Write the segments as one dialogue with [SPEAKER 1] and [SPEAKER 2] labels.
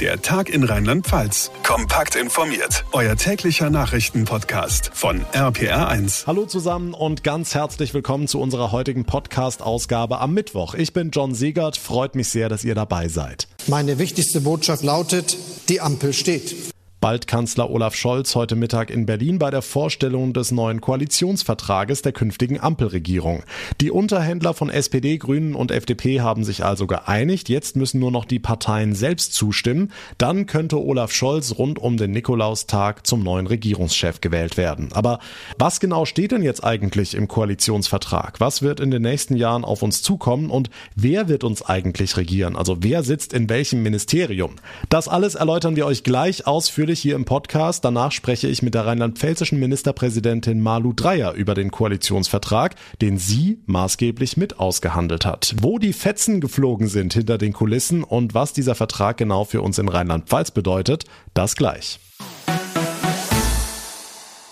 [SPEAKER 1] Der Tag in Rheinland-Pfalz. Kompakt informiert. Euer täglicher Nachrichtenpodcast von RPR1.
[SPEAKER 2] Hallo zusammen und ganz herzlich willkommen zu unserer heutigen Podcast-Ausgabe am Mittwoch. Ich bin John Siegert. Freut mich sehr, dass ihr dabei seid.
[SPEAKER 3] Meine wichtigste Botschaft lautet, die Ampel steht
[SPEAKER 2] bald Kanzler Olaf Scholz heute Mittag in Berlin bei der Vorstellung des neuen Koalitionsvertrages der künftigen Ampelregierung. Die Unterhändler von SPD, Grünen und FDP haben sich also geeinigt. Jetzt müssen nur noch die Parteien selbst zustimmen. Dann könnte Olaf Scholz rund um den Nikolaustag zum neuen Regierungschef gewählt werden. Aber was genau steht denn jetzt eigentlich im Koalitionsvertrag? Was wird in den nächsten Jahren auf uns zukommen und wer wird uns eigentlich regieren? Also wer sitzt in welchem Ministerium? Das alles erläutern wir euch gleich ausführlich natürlich hier im Podcast. Danach spreche ich mit der rheinland-pfälzischen Ministerpräsidentin Malu Dreyer über den Koalitionsvertrag, den sie maßgeblich mit ausgehandelt hat. Wo die Fetzen geflogen sind hinter den Kulissen und was dieser Vertrag genau für uns in Rheinland-Pfalz bedeutet, das gleich.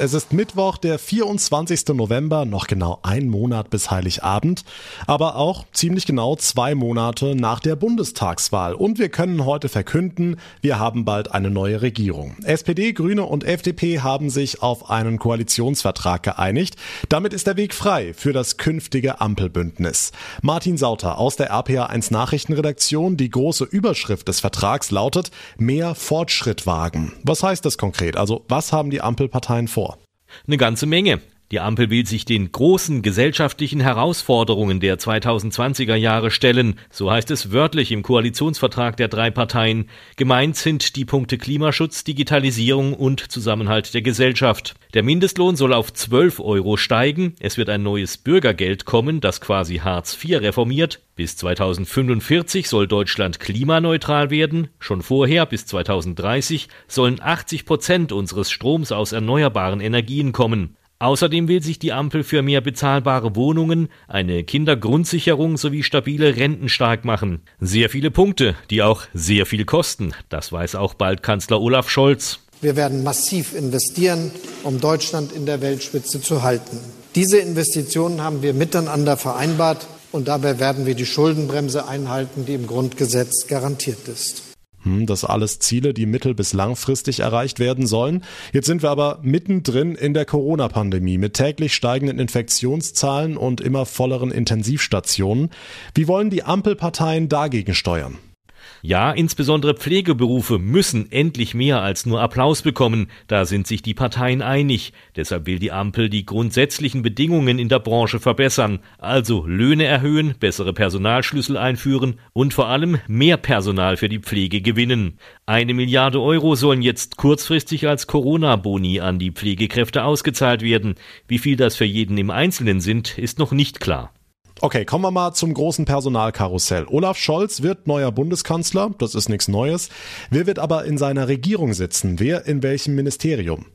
[SPEAKER 2] Es ist Mittwoch, der 24. November, noch genau ein Monat bis Heiligabend, aber auch ziemlich genau zwei Monate nach der Bundestagswahl. Und wir können heute verkünden, wir haben bald eine neue Regierung. SPD, Grüne und FDP haben sich auf einen Koalitionsvertrag geeinigt. Damit ist der Weg frei für das künftige Ampelbündnis. Martin Sauter aus der RPA1 Nachrichtenredaktion. Die große Überschrift des Vertrags lautet mehr Fortschritt wagen. Was heißt das konkret? Also was haben die Ampelparteien vor?
[SPEAKER 4] Eine ganze Menge. Die Ampel will sich den großen gesellschaftlichen Herausforderungen der 2020er Jahre stellen, so heißt es wörtlich im Koalitionsvertrag der drei Parteien. Gemeint sind die Punkte Klimaschutz, Digitalisierung und Zusammenhalt der Gesellschaft. Der Mindestlohn soll auf 12 Euro steigen, es wird ein neues Bürgergeld kommen, das quasi Hartz IV reformiert, bis 2045 soll Deutschland klimaneutral werden. Schon vorher, bis 2030, sollen 80 Prozent unseres Stroms aus erneuerbaren Energien kommen. Außerdem will sich die Ampel für mehr bezahlbare Wohnungen, eine Kindergrundsicherung sowie stabile Renten stark machen. Sehr viele Punkte, die auch sehr viel kosten. Das weiß auch bald Kanzler Olaf Scholz.
[SPEAKER 3] Wir werden massiv investieren, um Deutschland in der Weltspitze zu halten. Diese Investitionen haben wir miteinander vereinbart und dabei werden wir die Schuldenbremse einhalten, die im Grundgesetz garantiert ist.
[SPEAKER 2] Hm, das alles Ziele, die mittel- bis langfristig erreicht werden sollen. Jetzt sind wir aber mittendrin in der Corona-Pandemie mit täglich steigenden Infektionszahlen und immer volleren Intensivstationen. Wie wollen die Ampelparteien dagegen steuern?
[SPEAKER 4] Ja, insbesondere Pflegeberufe müssen endlich mehr als nur Applaus bekommen, da sind sich die Parteien einig. Deshalb will die Ampel die grundsätzlichen Bedingungen in der Branche verbessern, also Löhne erhöhen, bessere Personalschlüssel einführen und vor allem mehr Personal für die Pflege gewinnen. Eine Milliarde Euro sollen jetzt kurzfristig als Corona-Boni an die Pflegekräfte ausgezahlt werden. Wie viel das für jeden im Einzelnen sind, ist noch nicht klar.
[SPEAKER 2] Okay, kommen wir mal zum großen Personalkarussell. Olaf Scholz wird neuer Bundeskanzler, das ist nichts Neues. Wer wird aber in seiner Regierung sitzen? Wer in welchem Ministerium?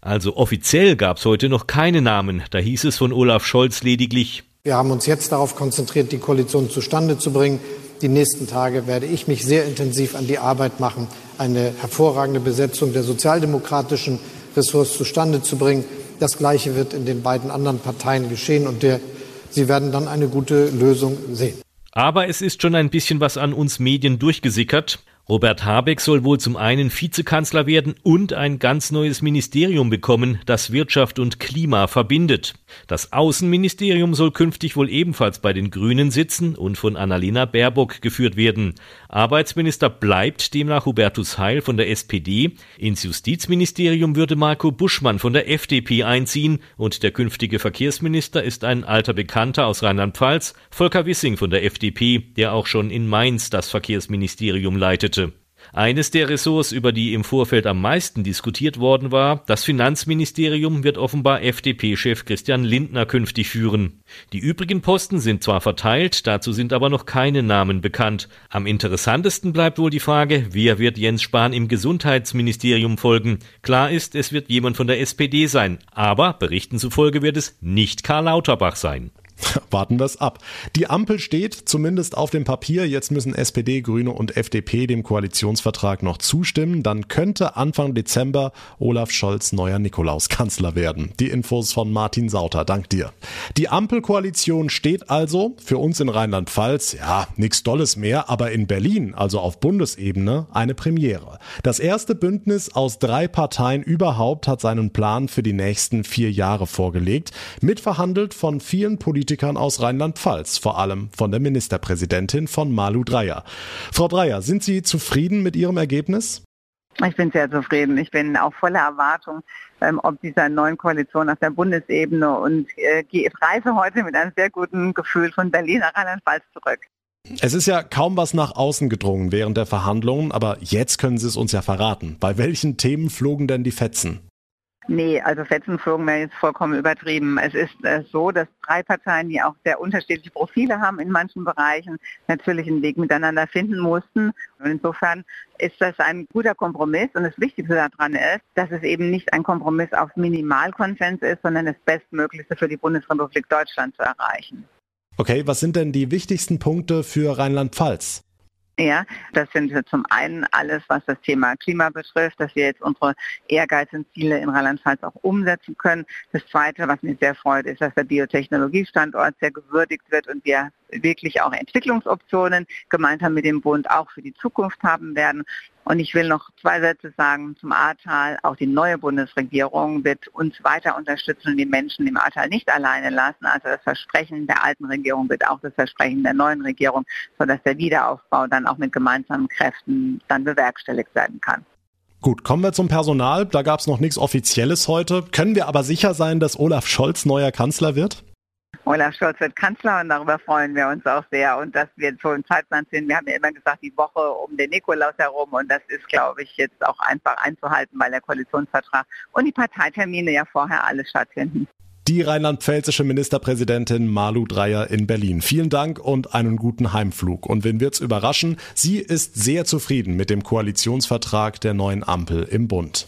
[SPEAKER 4] Also offiziell gab's heute noch keine Namen. Da hieß es von Olaf Scholz lediglich.
[SPEAKER 3] Wir haben uns jetzt darauf konzentriert, die Koalition zustande zu bringen. Die nächsten Tage werde ich mich sehr intensiv an die Arbeit machen, eine hervorragende Besetzung der sozialdemokratischen Ressorts zustande zu bringen. Das Gleiche wird in den beiden anderen Parteien geschehen und der Sie werden dann eine gute Lösung sehen.
[SPEAKER 4] Aber es ist schon ein bisschen was an uns Medien durchgesickert. Robert Habeck soll wohl zum einen Vizekanzler werden und ein ganz neues Ministerium bekommen, das Wirtschaft und Klima verbindet. Das Außenministerium soll künftig wohl ebenfalls bei den Grünen sitzen und von Annalena Baerbock geführt werden. Arbeitsminister bleibt demnach Hubertus Heil von der SPD. Ins Justizministerium würde Marco Buschmann von der FDP einziehen und der künftige Verkehrsminister ist ein alter Bekannter aus Rheinland-Pfalz, Volker Wissing von der FDP, der auch schon in Mainz das Verkehrsministerium leitete. Eines der Ressorts, über die im Vorfeld am meisten diskutiert worden war, das Finanzministerium wird offenbar FDP-Chef Christian Lindner künftig führen. Die übrigen Posten sind zwar verteilt, dazu sind aber noch keine Namen bekannt. Am interessantesten bleibt wohl die Frage, wer wird Jens Spahn im Gesundheitsministerium folgen. Klar ist, es wird jemand von der SPD sein, aber Berichten zufolge wird es nicht Karl Lauterbach sein.
[SPEAKER 2] Warten wir es ab. Die Ampel steht zumindest auf dem Papier. Jetzt müssen SPD, Grüne und FDP dem Koalitionsvertrag noch zustimmen. Dann könnte Anfang Dezember Olaf Scholz neuer Nikolauskanzler werden. Die Infos von Martin Sauter. Dank dir. Die Ampelkoalition steht also für uns in Rheinland-Pfalz, ja, nichts Dolles mehr, aber in Berlin, also auf Bundesebene, eine Premiere. Das erste Bündnis aus drei Parteien überhaupt hat seinen Plan für die nächsten vier Jahre vorgelegt, mitverhandelt von vielen Politikern aus Rheinland-Pfalz, vor allem von der Ministerpräsidentin von Malu Dreyer. Frau Dreyer, sind Sie zufrieden mit Ihrem Ergebnis?
[SPEAKER 5] Ich bin sehr zufrieden. Ich bin auch voller Erwartung, ähm, ob dieser neuen Koalition auf der Bundesebene und äh, reise heute mit einem sehr guten Gefühl von Berlin nach Rheinland-Pfalz zurück.
[SPEAKER 2] Es ist ja kaum was nach außen gedrungen während der Verhandlungen, aber jetzt können Sie es uns ja verraten. Bei welchen Themen flogen denn die Fetzen?
[SPEAKER 5] Nee, also Fetzenflogen wäre jetzt vollkommen übertrieben. Es ist äh, so, dass drei Parteien, die auch sehr unterschiedliche Profile haben in manchen Bereichen, natürlich einen Weg miteinander finden mussten. Und insofern ist das ein guter Kompromiss. Und das Wichtigste daran ist, dass es eben nicht ein Kompromiss auf Minimalkonsens ist, sondern das Bestmöglichste für die Bundesrepublik Deutschland zu erreichen.
[SPEAKER 2] Okay, was sind denn die wichtigsten Punkte für Rheinland-Pfalz?
[SPEAKER 5] Ja, das sind zum einen alles, was das Thema Klima betrifft, dass wir jetzt unsere ehrgeizigen Ziele in Rheinland-Pfalz auch umsetzen können. Das Zweite, was mich sehr freut, ist, dass der Biotechnologiestandort sehr gewürdigt wird und wir wirklich auch Entwicklungsoptionen gemeinsam mit dem Bund auch für die Zukunft haben werden. Und ich will noch zwei Sätze sagen zum Ahrtal. Auch die neue Bundesregierung wird uns weiter unterstützen und die Menschen im Ahrtal nicht alleine lassen. Also das Versprechen der alten Regierung wird auch das Versprechen der neuen Regierung, sodass der Wiederaufbau dann auch mit gemeinsamen Kräften dann bewerkstelligt werden kann.
[SPEAKER 2] Gut, kommen wir zum Personal. Da gab es noch nichts Offizielles heute. Können wir aber sicher sein, dass Olaf Scholz neuer Kanzler wird?
[SPEAKER 5] Olaf Scholz wird Kanzler und darüber freuen wir uns auch sehr. Und dass wir so im Zeitplan sind, wir haben ja immer gesagt, die Woche um den Nikolaus herum und das ist, glaube ich, jetzt auch einfach einzuhalten, weil der Koalitionsvertrag und die Parteitermine ja vorher alles stattfinden.
[SPEAKER 2] Die rheinland-pfälzische Ministerpräsidentin Malu Dreyer in Berlin. Vielen Dank und einen guten Heimflug. Und wen wird's überraschen? Sie ist sehr zufrieden mit dem Koalitionsvertrag der neuen Ampel im Bund.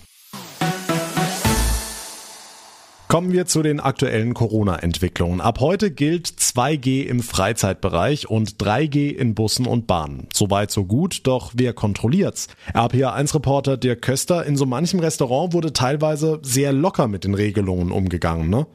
[SPEAKER 2] Kommen wir zu den aktuellen Corona-Entwicklungen. Ab heute gilt 2G im Freizeitbereich und 3G in Bussen und Bahnen. Soweit so gut, doch wer kontrolliert's? RPA1-Reporter Dirk Köster, in so manchem Restaurant wurde teilweise sehr locker mit den Regelungen umgegangen, ne?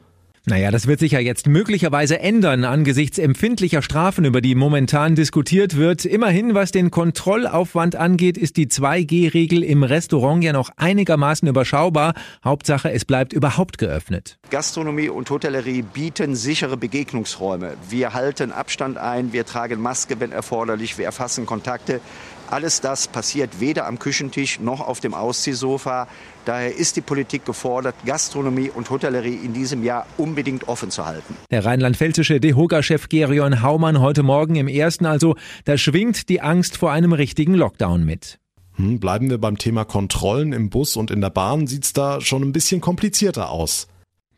[SPEAKER 6] Naja, das wird sich ja jetzt möglicherweise ändern angesichts empfindlicher Strafen, über die momentan diskutiert wird. Immerhin, was den Kontrollaufwand angeht, ist die 2G-Regel im Restaurant ja noch einigermaßen überschaubar. Hauptsache, es bleibt überhaupt geöffnet.
[SPEAKER 7] Gastronomie und Hotellerie bieten sichere Begegnungsräume. Wir halten Abstand ein, wir tragen Maske, wenn erforderlich, wir erfassen Kontakte. Alles das passiert weder am Küchentisch noch auf dem Ausziehsofa. Daher ist die Politik gefordert, Gastronomie und Hotellerie in diesem Jahr unbedingt offen zu halten.
[SPEAKER 6] Der rheinland-pfälzische DEHOGA-Chef Gerion Haumann heute Morgen im ersten also, da schwingt die Angst vor einem richtigen Lockdown mit.
[SPEAKER 2] Hm, bleiben wir beim Thema Kontrollen im Bus und in der Bahn, sieht's da schon ein bisschen komplizierter aus.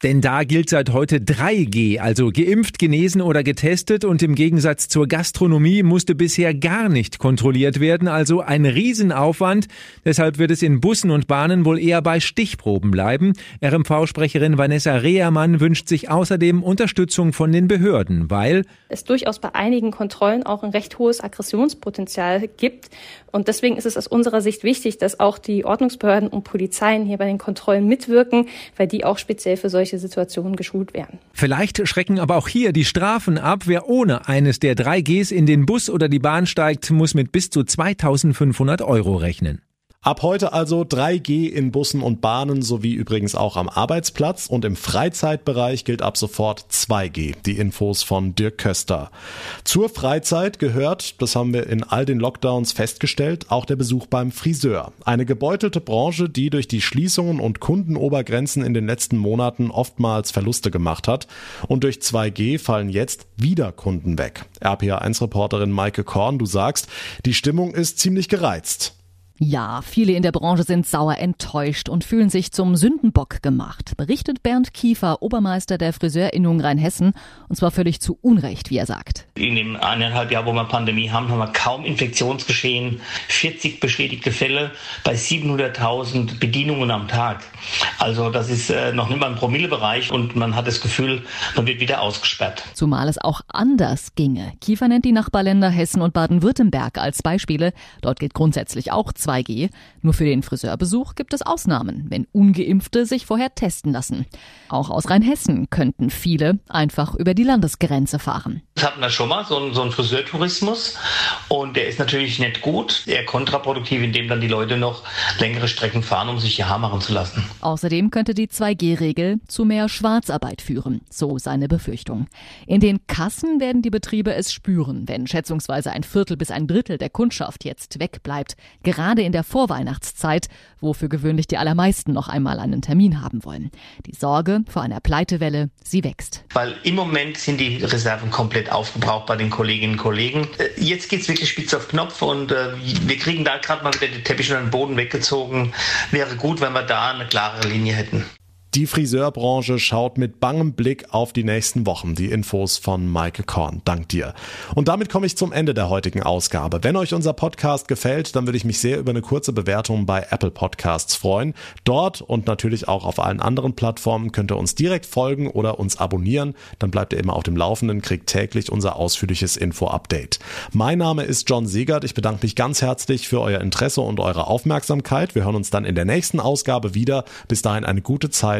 [SPEAKER 6] Denn da gilt seit heute 3G, also geimpft, genesen oder getestet und im Gegensatz zur Gastronomie musste bisher gar nicht kontrolliert werden, also ein Riesenaufwand. Deshalb wird es in Bussen und Bahnen wohl eher bei Stichproben bleiben. RMV-Sprecherin Vanessa Rehermann wünscht sich außerdem Unterstützung von den Behörden, weil
[SPEAKER 8] es durchaus bei einigen Kontrollen auch ein recht hohes Aggressionspotenzial gibt. Und deswegen ist es aus unserer Sicht wichtig, dass auch die Ordnungsbehörden und Polizeien hier bei den Kontrollen mitwirken, weil die auch speziell für solche Situationen geschult werden.
[SPEAKER 6] Vielleicht schrecken aber auch hier die Strafen ab. Wer ohne eines der drei Gs in den Bus oder die Bahn steigt, muss mit bis zu 2500 Euro rechnen.
[SPEAKER 2] Ab heute also 3G in Bussen und Bahnen sowie übrigens auch am Arbeitsplatz und im Freizeitbereich gilt ab sofort 2G. Die Infos von Dirk Köster. Zur Freizeit gehört, das haben wir in all den Lockdowns festgestellt, auch der Besuch beim Friseur. Eine gebeutelte Branche, die durch die Schließungen und Kundenobergrenzen in den letzten Monaten oftmals Verluste gemacht hat. Und durch 2G fallen jetzt wieder Kunden weg. RPA1-Reporterin Maike Korn, du sagst, die Stimmung ist ziemlich gereizt.
[SPEAKER 9] Ja, viele in der Branche sind sauer enttäuscht und fühlen sich zum Sündenbock gemacht, berichtet Bernd Kiefer, Obermeister der Friseurinnung Rheinhessen, und zwar völlig zu Unrecht, wie er sagt.
[SPEAKER 10] In dem eineinhalb Jahr, wo wir Pandemie haben, haben wir kaum Infektionsgeschehen, 40 bestätigte Fälle bei 700.000 Bedienungen am Tag. Also das ist äh, noch nicht mal ein Promillebereich und man hat das Gefühl, man wird wieder ausgesperrt.
[SPEAKER 9] Zumal es auch anders ginge. Kiefer nennt die Nachbarländer Hessen und Baden-Württemberg als Beispiele. Dort gilt grundsätzlich auch 2G. Nur für den Friseurbesuch gibt es Ausnahmen, wenn ungeimpfte sich vorher testen lassen. Auch aus Rheinhessen könnten viele einfach über die Landesgrenze fahren.
[SPEAKER 10] Das hatten wir schon mal, so einen, so einen Friseurtourismus. Und der ist natürlich nicht gut, eher kontraproduktiv, indem dann die Leute noch längere Strecken fahren, um sich ihr Haar machen zu lassen.
[SPEAKER 9] Außerdem könnte die 2G-Regel zu mehr Schwarzarbeit führen, so seine Befürchtung. In den Kassen werden die Betriebe es spüren, wenn schätzungsweise ein Viertel bis ein Drittel der Kundschaft jetzt wegbleibt. Gerade gerade in der Vorweihnachtszeit, wo für gewöhnlich die allermeisten noch einmal einen Termin haben wollen. Die Sorge vor einer Pleitewelle, sie wächst.
[SPEAKER 10] Weil im Moment sind die Reserven komplett aufgebraucht bei den Kolleginnen und Kollegen. Äh, jetzt geht es wirklich spitz auf Knopf und äh, wir kriegen da gerade mal wieder den Teppich und den Boden weggezogen. Wäre gut, wenn wir da eine klare Linie hätten.
[SPEAKER 2] Die Friseurbranche schaut mit bangem Blick auf die nächsten Wochen. Die Infos von Michael Korn. Dank dir. Und damit komme ich zum Ende der heutigen Ausgabe. Wenn euch unser Podcast gefällt, dann würde ich mich sehr über eine kurze Bewertung bei Apple Podcasts freuen. Dort und natürlich auch auf allen anderen Plattformen könnt ihr uns direkt folgen oder uns abonnieren. Dann bleibt ihr immer auf dem Laufenden, kriegt täglich unser ausführliches Info-Update. Mein Name ist John Siegert. Ich bedanke mich ganz herzlich für euer Interesse und eure Aufmerksamkeit. Wir hören uns dann in der nächsten Ausgabe wieder. Bis dahin eine gute Zeit